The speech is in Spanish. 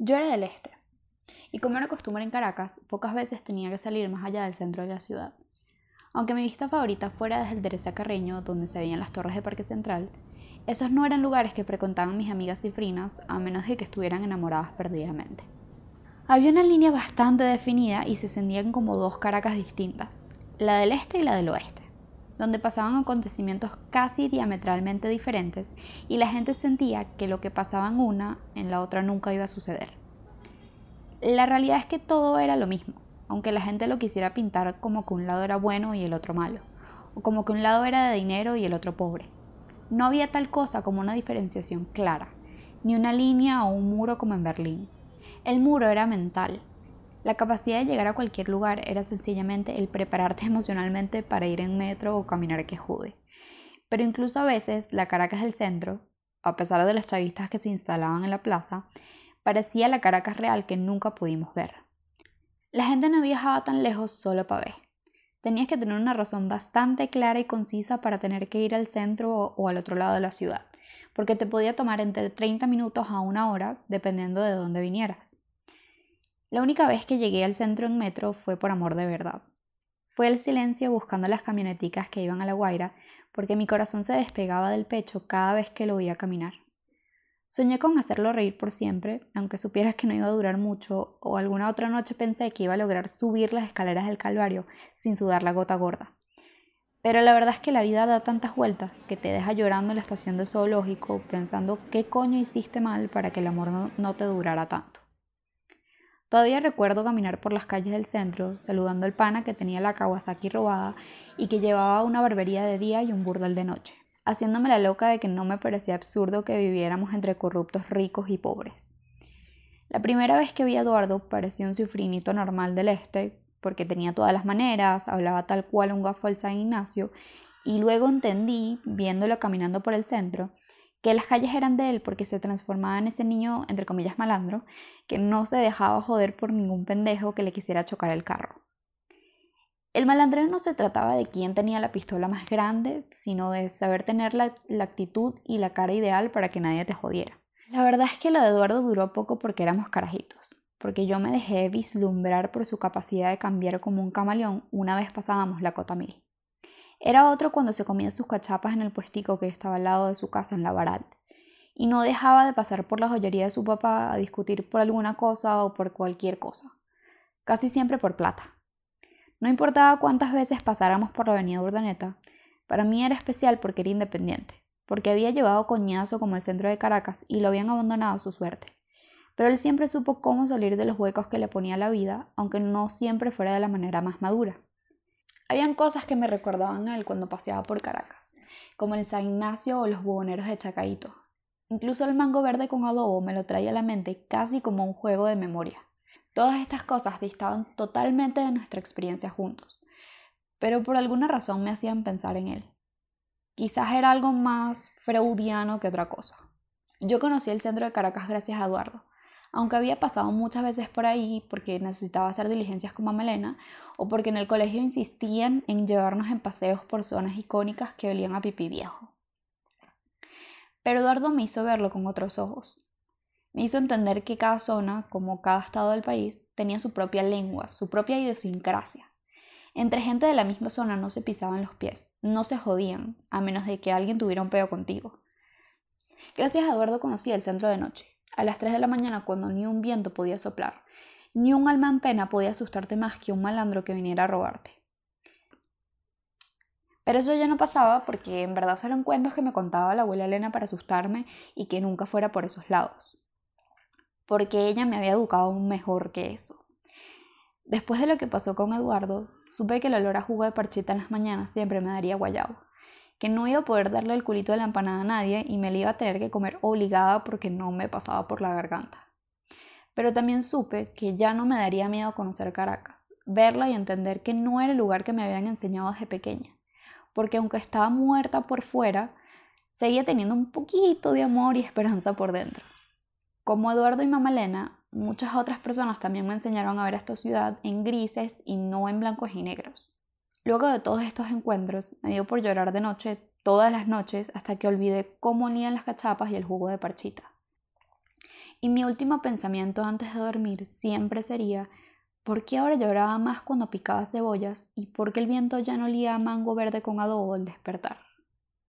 Yo era del este, y como era costumbre en Caracas, pocas veces tenía que salir más allá del centro de la ciudad. Aunque mi vista favorita fuera desde el Teresa Carreño, donde se veían las torres de Parque Central, esos no eran lugares que frecuentaban mis amigas cifrinas, a menos de que estuvieran enamoradas perdidamente. Había una línea bastante definida y se sentían como dos Caracas distintas, la del este y la del oeste donde pasaban acontecimientos casi diametralmente diferentes y la gente sentía que lo que pasaba en una, en la otra nunca iba a suceder. La realidad es que todo era lo mismo, aunque la gente lo quisiera pintar como que un lado era bueno y el otro malo, o como que un lado era de dinero y el otro pobre. No había tal cosa como una diferenciación clara, ni una línea o un muro como en Berlín. El muro era mental, la capacidad de llegar a cualquier lugar era sencillamente el prepararte emocionalmente para ir en metro o caminar que jude. Pero incluso a veces la Caracas del centro, a pesar de los chavistas que se instalaban en la plaza, parecía la Caracas real que nunca pudimos ver. La gente no viajaba tan lejos solo para ver. Tenías que tener una razón bastante clara y concisa para tener que ir al centro o, al otro lado de la ciudad, porque te podía tomar entre 30 minutos a una hora dependiendo de dónde vinieras. La única vez que llegué al centro en metro fue por amor de verdad. Fue el silencio buscando las camioneticas que iban a La Guaira, porque mi corazón se despegaba del pecho cada vez que lo oía caminar. Soñé con hacerlo reír por siempre, aunque supieras que no iba a durar mucho, o alguna otra noche pensé que iba a lograr subir las escaleras del Calvario sin sudar la gota gorda. Pero la verdad es que la vida da tantas vueltas que te deja llorando en la estación de zoológico pensando qué coño hiciste mal para que el amor no, no te durara tanto. Todavía recuerdo caminar por las calles del centro, saludando al pana que tenía la Kawasaki robada y que llevaba una barbería de día y un burdel de noche, haciéndome la loca de que no me parecía absurdo que viviéramos entre corruptos ricos y pobres. La primera vez que vi a Eduardo parecía un cifrinito normal del este, porque tenía todas las maneras, hablaba tal cual un gafo al San Ignacio, y luego entendí, viéndolo caminando por el centro, que las calles eran de él porque se transformaba en ese niño, entre comillas, malandro, que no se dejaba joder por ningún pendejo que le quisiera chocar el carro. El malandreo no se trataba de quién tenía la pistola más grande, sino de saber tener la, la, actitud y la cara ideal para que nadie te jodiera. La verdad es que lo de Eduardo duró poco porque éramos carajitos, porque yo me dejé vislumbrar por su capacidad de cambiar como un camaleón una vez pasábamos la cota mil. Era otro cuando se comía sus cachapas en el puestico que estaba al lado de su casa en la Barat, y no dejaba de pasar por la joyería de su papá a discutir por alguna cosa o por cualquier cosa, casi siempre por plata. No importaba cuántas veces pasáramos por la avenida Urdaneta, para mí era especial porque era independiente, porque había llevado coñazo como el centro de Caracas y lo habían abandonado a su suerte. Pero él siempre supo cómo salir de los huecos que le ponía la vida, aunque no siempre fuera de la manera más madura. Habían cosas que me recordaban a él cuando paseaba por Caracas, como el San Ignacio o los buhoneros de Chacaito. Incluso el mango verde con adobo me lo traía a la mente casi como un juego de memoria. Todas estas cosas distaban totalmente de nuestra experiencia juntos, pero por alguna razón me hacían pensar en él. Quizás era algo más freudiano que otra cosa. Yo conocí el centro de Caracas gracias a Eduardo, aunque había pasado muchas veces por ahí porque necesitaba hacer diligencias con Melena o porque en el colegio insistían en llevarnos en paseos por zonas icónicas que olían a pipí viejo. Pero Eduardo me hizo verlo con otros ojos. Me hizo entender que cada zona, como cada estado del país, tenía su propia lengua, su propia idiosincrasia. Entre gente de la misma zona no se pisaban los pies, no se jodían, a menos de que alguien tuviera un pedo contigo. Gracias a Eduardo conocí el centro de noche, a las 3 de la mañana cuando ni un viento podía soplar, ni un alma en pena podía asustarte más que un malandro que viniera a robarte. Pero eso ya no pasaba porque en verdad fueron cuentos que me contaba la abuela Elena para asustarme y que nunca fuera por esos lados. Porque ella me había educado mejor que eso. Después de lo que pasó con Eduardo, supe que el olor a jugo de parchita en las mañanas siempre me daría guayabo que no iba a poder darle el culito de la empanada a nadie y me la iba a tener que comer obligada porque no me pasaba por la garganta. Pero también supe que ya no me daría miedo conocer Caracas, verla y entender que no era el lugar que me habían enseñado desde pequeña, porque aunque estaba muerta por fuera, seguía teniendo un poquito de amor y esperanza por dentro. Como Eduardo y Mamá Elena, muchas otras personas también me enseñaron a ver esta ciudad en grises y no en blancos y negros. Luego de todos estos encuentros, me dio por llorar de noche todas las noches hasta que olvidé cómo olían las cachapas y el jugo de parchita. Y mi último pensamiento antes de dormir siempre sería, ¿por qué ahora lloraba más cuando picaba cebollas y por qué el viento ya no olía a mango verde con adobo al despertar?